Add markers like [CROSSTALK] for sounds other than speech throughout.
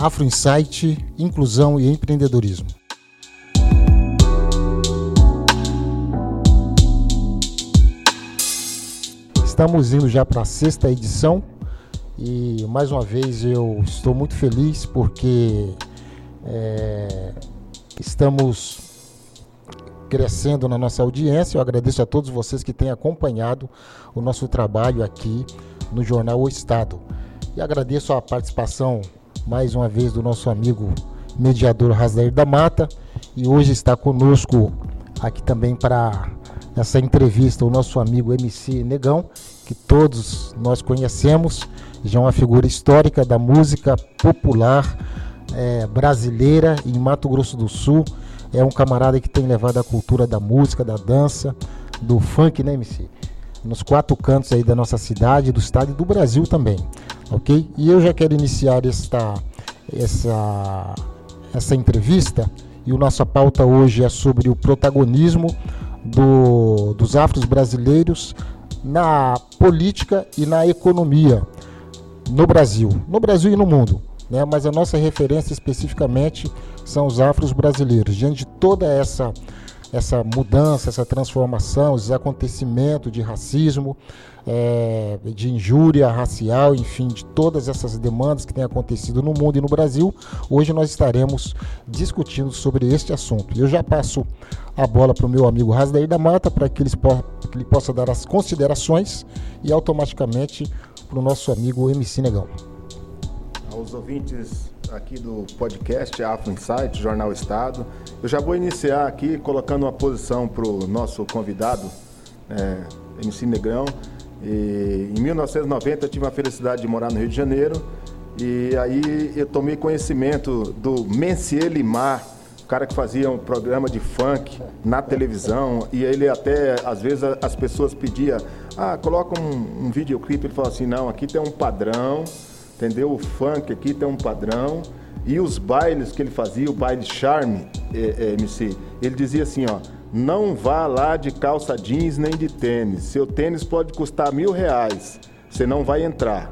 Afro Insight, Inclusão e Empreendedorismo. Estamos indo já para a sexta edição e mais uma vez eu estou muito feliz porque é, estamos crescendo na nossa audiência. Eu agradeço a todos vocês que têm acompanhado o nosso trabalho aqui no Jornal O Estado. E agradeço a participação mais uma vez do nosso amigo mediador Rasdair da Mata. E hoje está conosco aqui também para essa entrevista o nosso amigo MC Negão, que todos nós conhecemos, já é uma figura histórica da música popular é, brasileira em Mato Grosso do Sul. É um camarada que tem levado a cultura da música, da dança, do funk, né, MC? Nos quatro cantos aí da nossa cidade, do estado e do Brasil também, ok? E eu já quero iniciar esta, essa, essa entrevista e o nossa pauta hoje é sobre o protagonismo do, dos afros brasileiros na política e na economia no Brasil, no Brasil e no mundo. Né? Mas a nossa referência especificamente são os afros brasileiros. Diante de toda essa essa mudança, essa transformação, esses acontecimentos de racismo, é, de injúria racial, enfim, de todas essas demandas que têm acontecido no mundo e no Brasil, hoje nós estaremos discutindo sobre este assunto. Eu já passo a bola para o meu amigo Rasdair da Mata para que, que ele possa dar as considerações e automaticamente para o nosso amigo MC Negão. Aos ouvintes aqui do podcast Afro Insight, Jornal Estado, eu já vou iniciar aqui colocando uma posição para o nosso convidado, é, MC Negão. E, em 1990 eu tive a felicidade de morar no Rio de Janeiro. E aí eu tomei conhecimento do Mencier Limar, cara que fazia um programa de funk na televisão. E ele até, às vezes, as pessoas pediam, ah, coloca um, um videoclipe, ele falou assim, não, aqui tem um padrão, entendeu? O funk aqui tem um padrão e os bailes que ele fazia, o baile charme, é, é, MC, ele dizia assim, ó, não vá lá de calça jeans nem de tênis, seu tênis pode custar mil reais, você não vai entrar.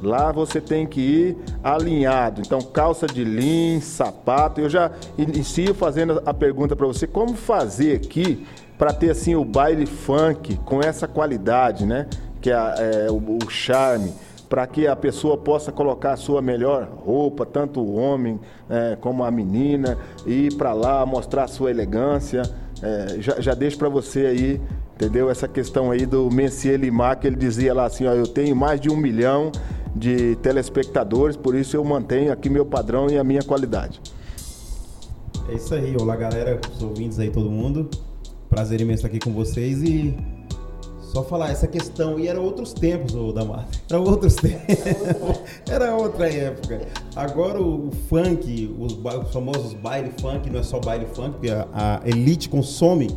Lá você tem que ir alinhado. Então, calça de linho, sapato. Eu já inicio fazendo a pergunta para você: como fazer aqui para ter assim o baile funk com essa qualidade, né? Que é, é o, o charme para que a pessoa possa colocar a sua melhor roupa, tanto o homem é, como a menina, e ir para lá mostrar a sua elegância. É, já, já deixo para você aí, entendeu? Essa questão aí do Messier Limar, que ele dizia lá assim: ó, eu tenho mais de um milhão de telespectadores, por isso eu mantenho aqui meu padrão e a minha qualidade. É isso aí, olá galera, os ouvintes aí, todo mundo. Prazer imenso estar aqui com vocês e só falar essa questão. E eram outros tempos, ô Damar. Eram outros tempos. [LAUGHS] Era outra época. Agora o, funk, os, os, famosos baile funk, não é só baile funk, porque a, a elite consome.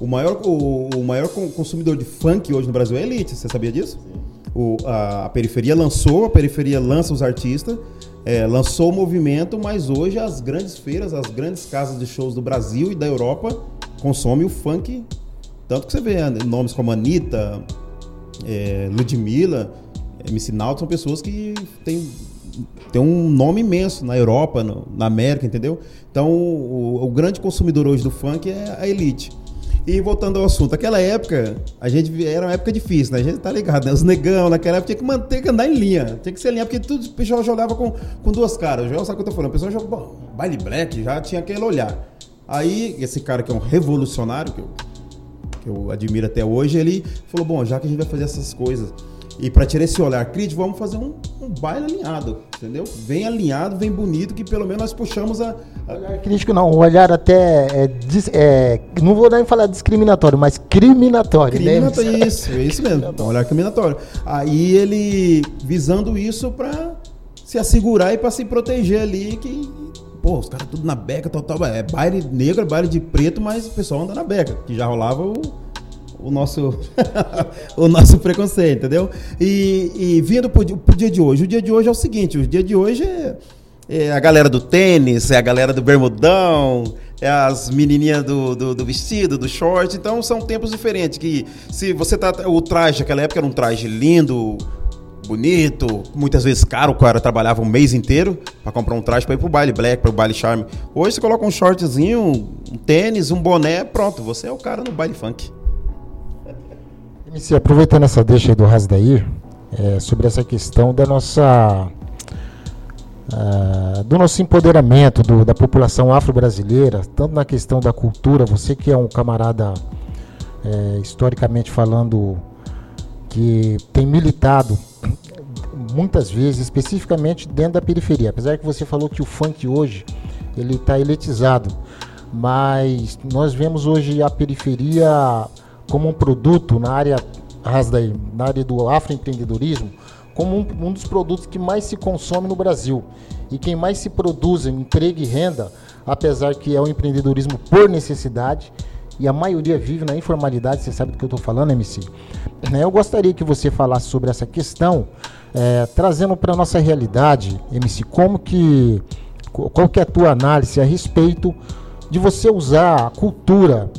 O maior, o, o, maior consumidor de funk hoje no Brasil é a elite, você sabia disso? Sim o, a, a, periferia lançou, a periferia lança os artistas, é, lançou o movimento, mas hoje as grandes feiras, as grandes casas de shows do Brasil e da Europa consomem o funk. Tanto que você vê né, nomes como Anitta, é, Ludmilla, MC Nauto, são pessoas que têm, têm um nome imenso na Europa, no, na América, entendeu? Então, o, o grande consumidor hoje do funk é a elite. E voltando ao assunto, aquela época, a gente era uma época difícil, né? A gente tá ligado, né? Os negão naquela época tinha que manter, que andar em linha. Tinha que ser linha, porque tudo o pessoal jogava com, com duas caras. Joel sabe o que eu tô falando. O pessoal jogava, baile black, já tinha aquele olhar. Aí, esse cara que é um revolucionário, que eu, que eu admiro até hoje, ele falou: bom, já que a gente vai fazer essas coisas e para tirar esse olhar crítico, vamos fazer um, um, baile alinhado, entendeu? Vem alinhado, vem bonito, que pelo menos nós puxamos a. a... Olhar crítico não, um olhar até. É, é, não vou nem falar discriminatório, mas criminatório. Né? Criminatório, né? isso, é isso mesmo. um olhar criminatório. Aí ele visando isso para se assegurar e para se proteger ali, que. Pô, os caras tudo na beca, tal, tal. É baile negro, é baile de preto, mas o pessoal anda na beca, que já rolava o o nosso, [LAUGHS] o nosso preconceito, entendeu? E, e vindo pro, pro dia de hoje, o dia de hoje é o seguinte, o dia de hoje é, é a galera do tênis, é a galera do bermudão, é as menininhas do, do, do, vestido, do short, então são tempos diferentes, que se você tá, o traje naquela época era um traje lindo, bonito, muitas vezes caro, o cara trabalhava um mês inteiro, para comprar um traje para ir pro baile black, para o baile charme. Hoje você coloca um shortzinho, um tênis, um boné, pronto, você é o cara no baile funk. MC, aproveitando essa deixa aí do Rasdair, é, sobre essa questão da nossa uh, do nosso empoderamento do, da população afro-brasileira, tanto na questão da cultura, você que é um camarada é, historicamente falando que tem militado muitas vezes, especificamente dentro da periferia. Apesar que você falou que o funk hoje ele está eletizado, mas nós vemos hoje a periferia como um produto na área na área do afroempreendedorismo, como um, um, dos produtos que mais se consome no Brasil e quem mais se produz em emprego e renda, apesar que é o empreendedorismo por necessidade e a maioria vive na informalidade, você sabe do que eu estou falando, MC. Eu gostaria que você falasse sobre essa questão é, trazendo para a nossa realidade, MC, como que, qual que é a tua análise a respeito de você usar a cultura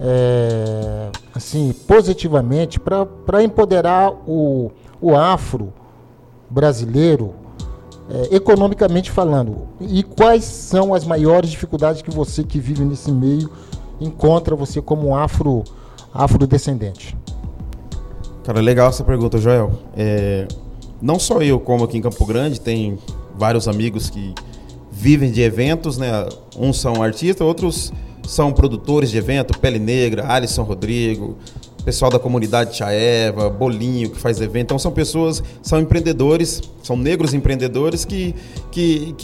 é, assim, positivamente para empoderar o, o afro brasileiro, é, economicamente falando. E quais são as maiores dificuldades que você que vive nesse meio encontra você como afro afrodescendente? Cara, legal essa pergunta, Joel. É, não só eu, como aqui em Campo Grande, tem vários amigos que vivem de eventos, né? Uns são artistas, outros são produtores de evento, Pele Negra, Alisson Rodrigo, pessoal da comunidade Chaeva, Bolinho, que faz evento. Então são pessoas, são empreendedores, são negros empreendedores que que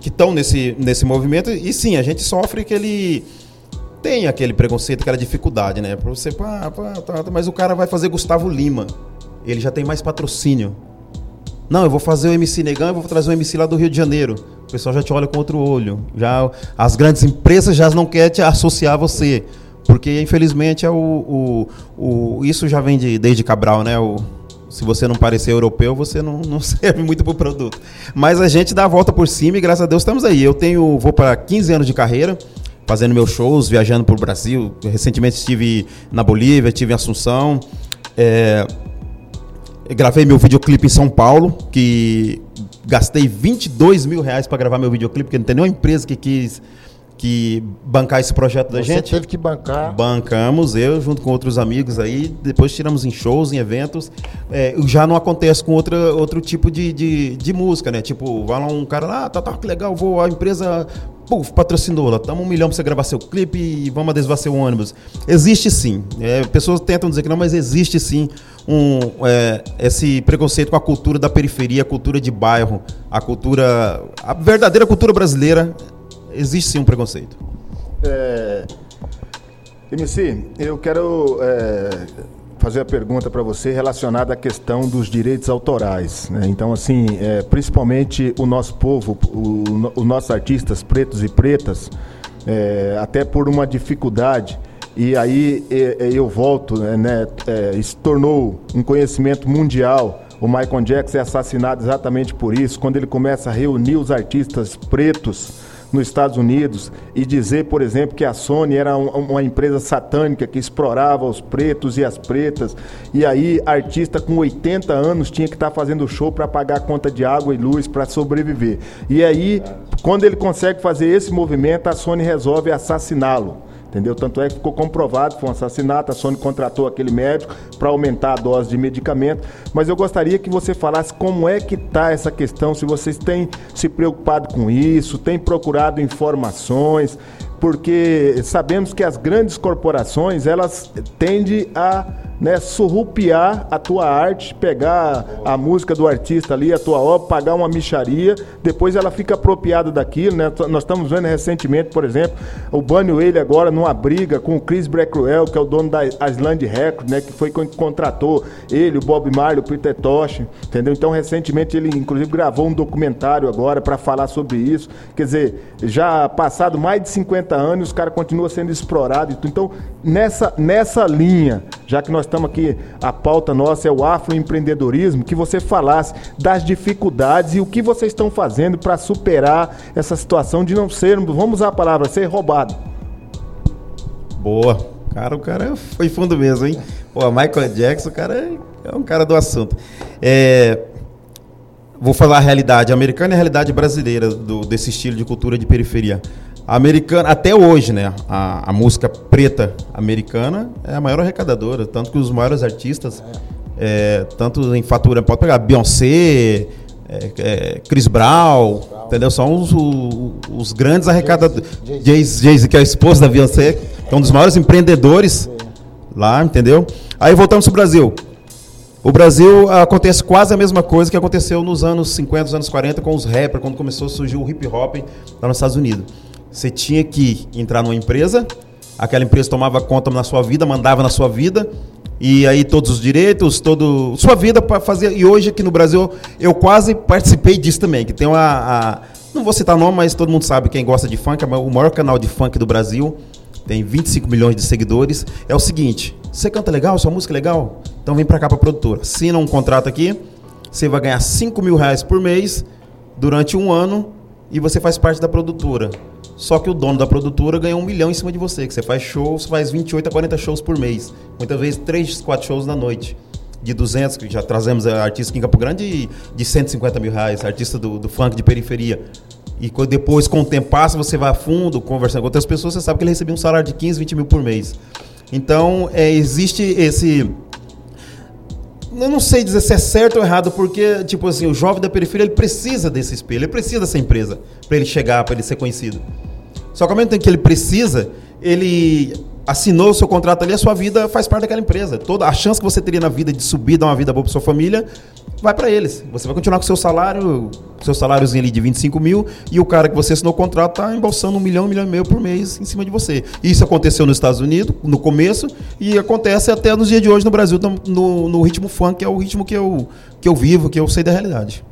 que estão nesse, nesse movimento. E sim, a gente sofre aquele tem aquele preconceito, aquela dificuldade, né? Para você, pá, pá, tá, mas o cara vai fazer Gustavo Lima. Ele já tem mais patrocínio. Não, eu vou fazer o MC Negão, eu vou trazer o MC lá do Rio de Janeiro. O pessoal já te olha com outro olho. Já as grandes empresas já não querem te associar a você. Porque, infelizmente, é o, o, o isso já vem de, desde Cabral, né? O, se você não parecer europeu, você não, [LAUGHS] não serve muito para o produto. Mas a gente dá a volta por cima e, graças a Deus, estamos aí. Eu tenho, vou para 15 anos de carreira, fazendo meus shows, viajando para o Brasil. Recentemente estive na Bolívia, estive em Assunção. É, gravei meu videoclipe em São Paulo, que gastei 22 mil reais para gravar meu videoclipe, porque não tem nenhuma empresa que quis que bancar esse projeto da Você gente. teve que bancar. Bancamos, eu junto com outros amigos aí, depois tiramos em shows, em eventos. É, já não acontece com outra, outro tipo de, de, de música, né? Tipo, vai lá um cara lá, ah, tá, tá, que legal, vou, a empresa puf, patrocinou tamo um milhão pra você gravar seu clipe e vamos adesivar seu ônibus. Existe sim. É, pessoas tentam dizer que não, mas existe sim um, é, esse preconceito com a cultura da periferia, a cultura de bairro, a cultura. a verdadeira cultura brasileira. Existe sim um preconceito. É, MC, eu quero é, fazer a pergunta para você relacionada à questão dos direitos autorais. Né? Então, assim, é, principalmente o nosso povo, os nossos artistas pretos e pretas, é, até por uma dificuldade e aí eu volto, né, né é, se tornou um conhecimento mundial. O Michael Jackson é assassinado exatamente por isso, quando ele começa a reunir os artistas pretos nos Estados Unidos e dizer, por exemplo, que a Sony era um, uma empresa satânica que explorava os pretos e as pretas. E aí, artista com 80 anos tinha que estar tá fazendo show para pagar a conta de água e luz para sobreviver. E aí, quando ele consegue fazer esse movimento, a Sony resolve assassiná-lo entendeu? Tanto é que ficou comprovado que foi um assassinato, a Sony contratou aquele médico para aumentar a dose de medicamento, mas eu gostaria que você falasse como é que está essa questão, se vocês têm se preocupado com isso, têm procurado informações, porque sabemos que as grandes corporações, elas tendem a né, surrupiar a tua arte, pegar a música do artista ali, a tua obra, pagar uma micharia, depois ela fica apropriada daquilo, né? Nós estamos vendo recentemente, por exemplo, o Banho ele agora numa briga com o Chris Blackwell, que é o dono da Island Records, né, que foi quem contratou ele, o Bob Marley, o Peter Tosh, entendeu? Então, recentemente ele inclusive gravou um documentário agora para falar sobre isso. Quer dizer, já passado mais de 50 anos, os caras continuam sendo explorados. Então, nessa nessa linha, já que nós estamos aqui, a pauta nossa é o afroempreendedorismo, que você falasse das dificuldades e o que vocês estão fazendo para superar essa situação de não ser, vamos usar a palavra, ser roubado. Boa. Cara, o cara foi fundo mesmo, hein? Pô, Michael Jackson, o cara é um cara do assunto. É, vou falar a realidade americana e a realidade brasileira do, desse estilo de cultura de periferia. Americana, até hoje, né? A, a, música preta americana é a maior arrecadadora, tanto que os maiores artistas, é, tanto em fatura, pode pegar Beyoncé, é, é, Chris Brown, Brown, entendeu? São os, os, os grandes arrecadadores. Jay-Z, que é a esposa da Beyoncé, é um dos maiores empreendedores lá, entendeu? Aí voltamos para o Brasil. O Brasil acontece quase a mesma coisa que aconteceu nos anos 50, nos anos 40 com os rappers, quando começou a surgir o hip hop lá nos Estados Unidos. Você tinha que entrar numa empresa, aquela empresa tomava conta na sua vida, mandava na sua vida, e aí todos os direitos, todo sua vida para fazer. E hoje aqui no Brasil eu quase participei disso também, que tem uma a, não vou citar nome, mas todo mundo sabe quem gosta de funk, é o maior canal de funk do Brasil, tem 25 milhões de seguidores. É o seguinte, você canta legal, sua música é legal, então vem para cá para produtora, assina um contrato aqui, você vai ganhar 5 mil reais por mês durante um ano e você faz parte da produtora. Só que o dono da produtora ganha um milhão em cima de você, que você faz shows, faz 28 a 40 shows por mês. Muitas vezes 3, 4 shows na noite. De 200, que já trazemos artistas aqui em Campo Grande, de 150 mil reais, artista do, do funk de periferia. E depois, com o tempo passa, você vai a fundo, conversando com outras pessoas, você sabe que ele recebia um salário de 15, 20 mil por mês. Então, é, existe esse eu não sei dizer se é certo ou errado, porque, tipo assim, o jovem da periferia, ele precisa desse espelho, ele precisa dessa empresa para ele chegar, para ele ser conhecido. Só que ao mesmo tempo que ele precisa, ele assinou o seu contrato ali, a sua vida faz parte daquela empresa. Toda a chance que você teria na vida de subir, dar uma vida boa para sua família, vai para eles. Você vai continuar com seu salário, seu saláriozinho ali de 25 mil, e o cara que você assinou o contrato está embolsando um milhão, um milhão e meio por mês em cima de você. Isso aconteceu nos Estados Unidos, no começo, e acontece até nos dias de hoje no Brasil, no, no ritmo funk, que é o ritmo que eu, que eu vivo, que eu sei da realidade.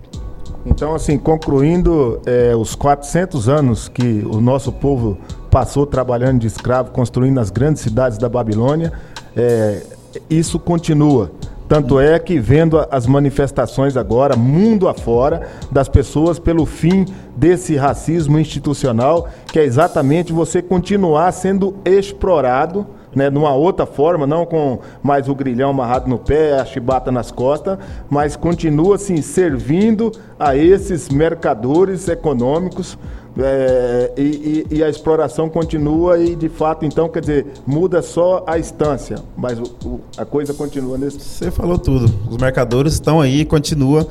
Então, assim, concluindo é, os 400 anos que o nosso povo passou trabalhando de escravo, construindo as grandes cidades da Babilônia, é, isso continua. Tanto é que vendo as manifestações agora, mundo afora, das pessoas pelo fim desse racismo institucional, que é exatamente você continuar sendo explorado né, numa outra forma, não com mais o grilhão amarrado no pé, a chibata nas costas, mas continua assim servindo a esses mercadores econômicos é, e, e, e, a exploração continua e de fato então quer dizer muda só a instância, mas o, o, a coisa continua nesse. Você falou tudo. Os mercadores estão aí, continua.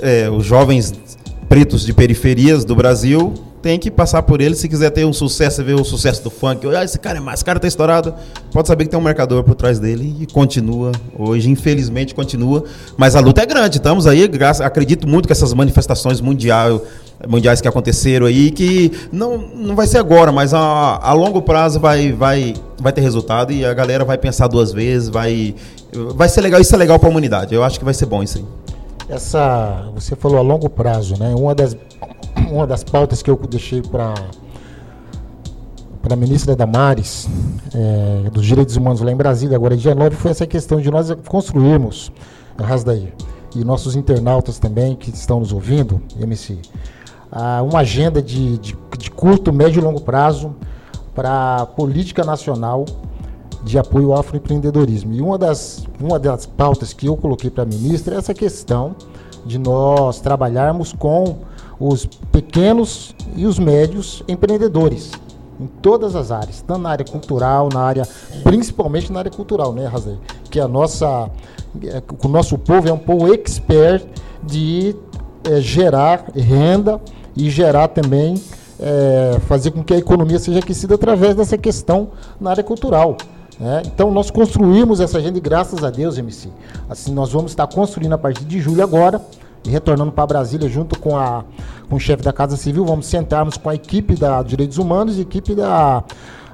É, os jovens pretos de periferias do Brasil tem que passar por ele se quiser ter um sucesso, ver o sucesso do funk. Ah, esse cara é mais, esse cara tá estourado. Pode saber que tem um mercador por trás dele e continua. Hoje, infelizmente, continua. Mas a luta é grande. Estamos aí, graças, acredito muito que essas manifestações mundial, mundiais que aconteceram aí, que não, não vai ser agora, mas a, a longo prazo vai, vai, vai ter resultado e a galera vai pensar duas vezes, vai, vai ser legal. Isso é legal para a humanidade. Eu acho que vai ser bom isso aí. Essa, você falou a longo prazo, né? Uma das uma das pautas que eu deixei para para a ministra Damares, é, dos Direitos Humanos lá em Brasília, agora dia 9, foi essa questão de nós construirmos, Rasdaí, e nossos internautas também que estão nos ouvindo, MC, uma agenda de, de, de curto, médio e longo prazo para a política nacional de apoio ao afroempreendedorismo. E uma das, uma das pautas que eu coloquei para a ministra é essa questão de nós trabalharmos com os pequenos e os médios empreendedores em todas as áreas, tanto na área cultural, na área, principalmente na área cultural, né, Razei? Que a nossa, é, o nosso povo é um povo expert de é, gerar renda e gerar também, é, fazer com que a economia seja aquecida através dessa questão na área cultural. Né? Então nós construímos essa agenda e graças a Deus, MC. Assim, nós vamos estar construindo a partir de julho agora retornando para Brasília junto com, a, com o chefe da Casa Civil, vamos sentarmos com a equipe da Direitos Humanos e equipe da,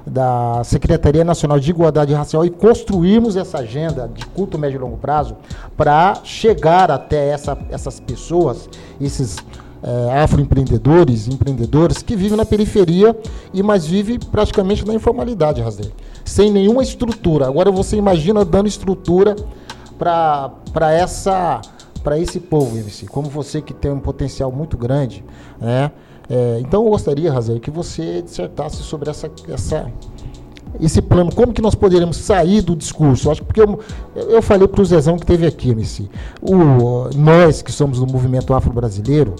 da Secretaria Nacional de Igualdade Racial e construirmos essa agenda de curto, médio e longo prazo para chegar até essa, essas pessoas, esses é, afroempreendedores, empreendedores que vivem na periferia e mais vivem praticamente na informalidade, Razer, sem nenhuma estrutura. Agora você imagina dando estrutura para essa para esse povo, MC, como você que tem um potencial muito grande, né? É, então eu gostaria, Razer, que você dissertasse sobre essa, essa, esse plano, como que nós poderíamos sair do discurso? Acho que porque eu, eu falei para o Zezão que teve aqui, MC. O, nós que somos do movimento afro-brasileiro,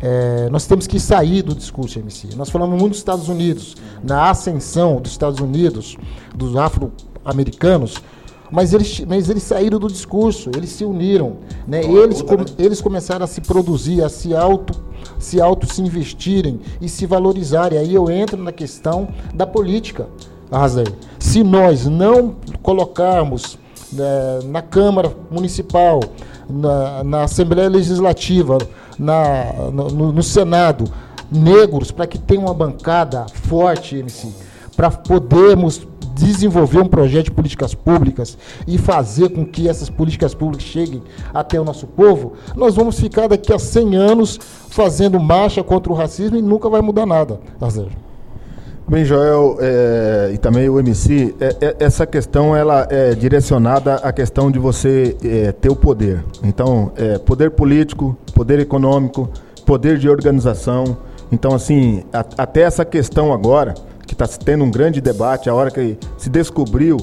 é, nós temos que sair do discurso, MC. Nós falamos muito dos Estados Unidos, na ascensão dos Estados Unidos, dos afro-americanos, mas eles, mas eles saíram do discurso, eles se uniram. Né? Eles, com, eles começaram a se produzir, a se auto se auto se investirem e se valorizarem. Aí eu entro na questão da política. Arrasei. Se nós não colocarmos né, na Câmara Municipal, na, na Assembleia Legislativa, na, no, no Senado, negros, para que tenha uma bancada forte, MC, para podermos desenvolver um projeto de políticas públicas e fazer com que essas políticas públicas cheguem até o nosso povo, nós vamos ficar daqui a 100 anos fazendo marcha contra o racismo e nunca vai mudar nada. Arzeiro. Bem, Joel, é, e também o MC, é, é, essa questão ela é direcionada à questão de você é, ter o poder. Então, é, poder político, poder econômico, poder de organização. Então, assim, a, até essa questão agora, que está tendo um grande debate, a hora que se descobriu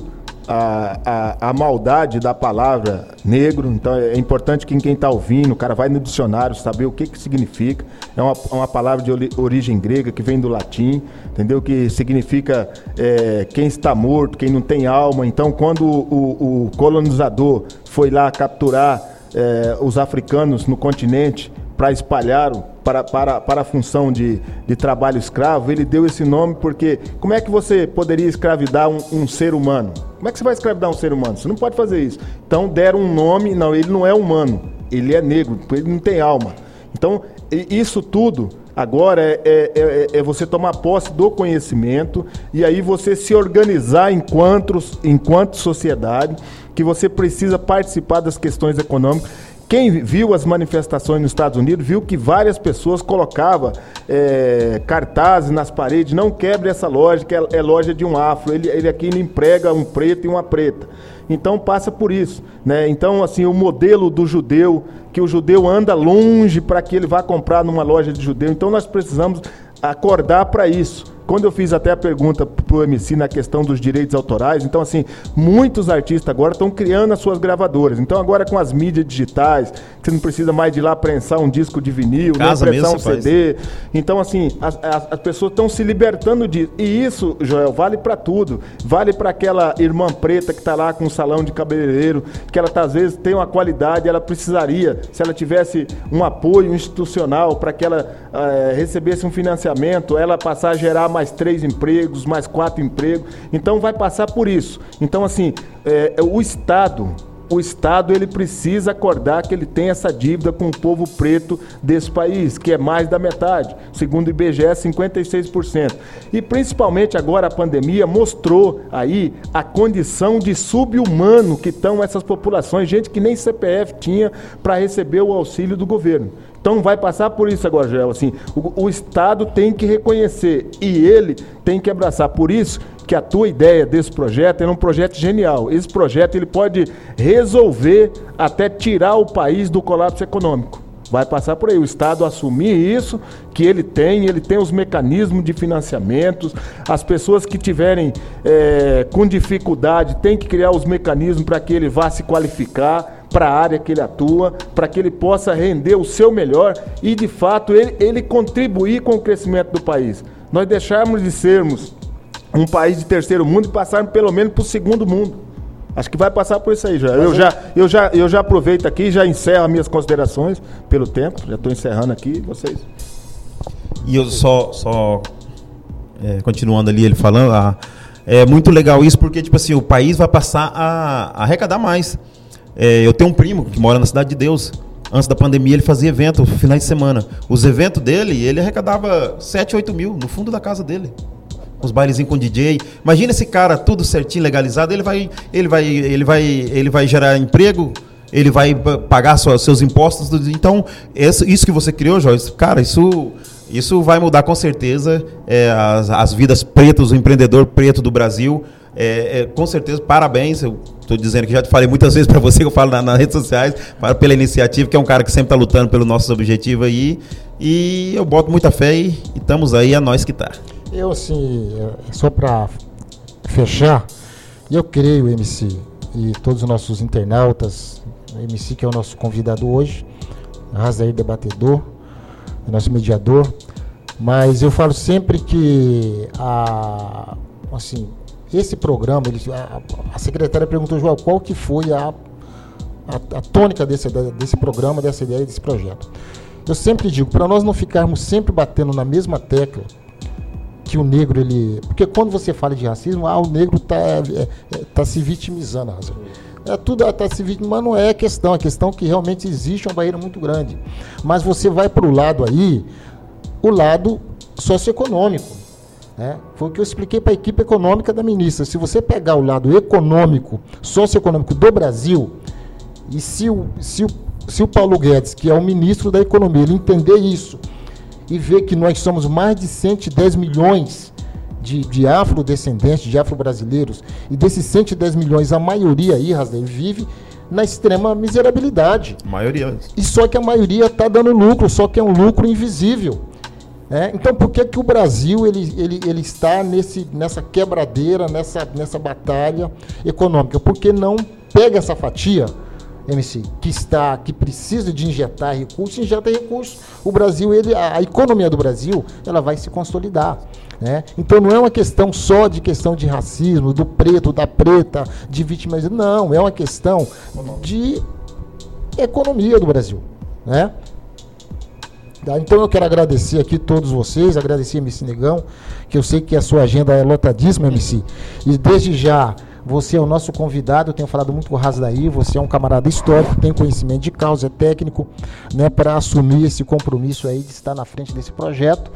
a, a, a, maldade da palavra negro. Então é importante que quem está ouvindo, o cara vai no dicionário saber o que, que significa. É uma, uma palavra de origem grega que vem do latim, entendeu? Que significa é, quem está morto, quem não tem alma. Então, quando o, o colonizador foi lá capturar é, os africanos no continente para espalhar para, para, para a função de, de trabalho escravo, ele deu esse nome porque como é que você poderia escravidar um, um, ser humano? Como é que você vai escravidar um ser humano? Você não pode fazer isso. Então deram um nome, não, ele não é humano, ele é negro, ele não tem alma. Então, isso tudo agora é, é, é, é você tomar posse do conhecimento e aí você se organizar enquanto, enquanto sociedade, que você precisa participar das questões econômicas quem viu as manifestações nos Estados Unidos viu que várias pessoas colocavam é, cartazes nas paredes, não quebre essa loja, que é, é loja de um afro. Ele, ele aqui ele emprega um preto e uma preta. Então passa por isso. Né? Então, assim, o modelo do judeu, que o judeu anda longe para que ele vá comprar numa loja de judeu. Então nós precisamos acordar para isso. Quando eu fiz até a pergunta para o MC na questão dos direitos autorais, então assim, muitos artistas agora estão criando as suas gravadoras. Então agora com as mídias digitais, você não precisa mais de ir lá prensar um disco de vinil, Casa nem prensar um CD. Faz. Então assim, as, as, as pessoas estão se libertando disso. E isso, Joel, vale para tudo. Vale para aquela irmã preta que está lá com um salão de cabeleireiro, que ela tá, às vezes tem uma qualidade, ela precisaria, se ela tivesse um apoio institucional para que ela é, recebesse um financiamento, ela passar a gerar mais três empregos, mais quatro empregos. Então vai passar por isso. Então, assim, é, o Estado o Estado ele precisa acordar que ele tem essa dívida com o povo preto desse país, que é mais da metade, segundo o IBGE, 56%. E principalmente agora a pandemia mostrou aí a condição de subhumano que estão essas populações, gente que nem CPF tinha para receber o auxílio do governo. Então vai passar por isso agora, Joel. Assim, o, o, Estado tem que reconhecer e ele tem que abraçar. Por isso que a tua ideia desse projeto é um projeto genial. Esse projeto ele pode resolver até tirar o país do colapso econômico. Vai passar por aí o Estado assumir isso, que ele tem, ele tem os mecanismos de financiamentos. As pessoas que tiverem é, com dificuldade têm que criar os mecanismos para que ele vá se qualificar para a área que ele atua, para que ele possa render o seu melhor e, de fato, ele, ele contribuir com o crescimento do país. Nós deixarmos de sermos um país de terceiro mundo e passarmos pelo menos para o segundo mundo. Acho que vai passar por isso aí já. Eu já, eu já, eu já aproveito aqui já encerro as minhas considerações pelo tempo. Já estou encerrando aqui, vocês. E eu só, só é, continuando ali ele falando, ah, é muito legal isso porque tipo assim o país vai passar a, a arrecadar mais. É, eu tenho um primo que mora na Cidade de Deus. Antes da pandemia, ele fazia evento finais de semana. Os eventos dele, ele arrecadava 7, 8 mil no fundo da casa dele. Os bailezinhos com DJ. Imagina esse cara tudo certinho, legalizado. Ele vai, ele vai, ele vai, ele vai gerar emprego, ele vai pagar seus impostos. Então, isso que você criou, Joyce, cara, isso isso vai mudar com certeza é, as, as vidas pretas, o empreendedor preto do Brasil. É, é, com certeza, parabéns. Eu estou dizendo que já te falei muitas vezes para você, que eu falo na, nas redes sociais, para, pela iniciativa, que é um cara que sempre está lutando pelos nossos objetivos aí. E eu boto muita fé e, estamos aí, a nós que tá. Eu, assim, é, só para fechar, eu creio, MC, e todos os nossos internautas, MC que é o nosso convidado hoje, Razair Debatedor, nosso mediador, mas eu falo sempre que a, assim, esse programa, ele, a, a, secretária perguntou, João, qual que foi a, a, a tônica desse, desse programa, dessa ideia, desse projeto. Eu sempre digo, para nós não ficarmos sempre batendo na mesma tecla, que o negro, ele. Porque quando você fala de racismo, ah, o negro está é, é, tá se vitimizando. É tudo está se vitimizando, mas não é a questão. A questão é que realmente existe uma barreira muito grande. Mas você vai para o lado aí, o lado socioeconômico. Né? Foi o que eu expliquei para a equipe econômica da ministra. Se você pegar o lado econômico, socioeconômico do Brasil, e se o, se o, se o Paulo Guedes, que é o ministro da Economia, ele entender isso e ver que nós somos mais de 110 milhões de, de afrodescendentes, de afro-brasileiros, e desses 110 milhões, a maioria aí, Rasdem, vive na extrema miserabilidade. A maioria. E só que a maioria está dando lucro, só que é um lucro invisível. É, então, por que, que o Brasil ele, ele, ele está nesse, nessa quebradeira, nessa, nessa batalha econômica? Porque não pega essa fatia, MC, que está, que precisa de injetar recursos, injeta recursos. O Brasil, ele, a, a economia do Brasil, ela vai se consolidar. Né? Então não é uma questão só de questão de racismo, do preto, da preta, de vítimas. Não, é uma questão de economia do Brasil. Né? Tá? Então eu quero agradecer aqui todos vocês, agradecer MC Negão, que eu sei que a sua agenda é lotadíssima, MC. E desde já, você é o nosso convidado, eu tenho falado muito com o Rasdaí, você é um camarada histórico, tem conhecimento de causa, é técnico, né, para assumir esse compromisso aí de estar na frente desse projeto.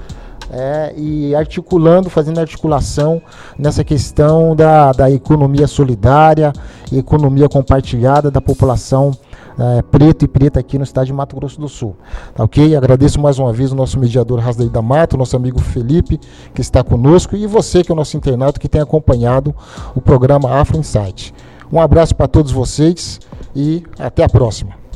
É, e articulando, fazendo articulação nessa questão da, da economia solidária, economia compartilhada da população é, preto e preta aqui no estado de Mato Grosso do Sul. Tá ok? Agradeço mais uma vez o nosso mediador Rasdaí da Mato, nosso amigo Felipe, que está conosco, e você, que é o nosso internauta, que tem acompanhado o programa Afro Insight. Um abraço para todos vocês e até a próxima.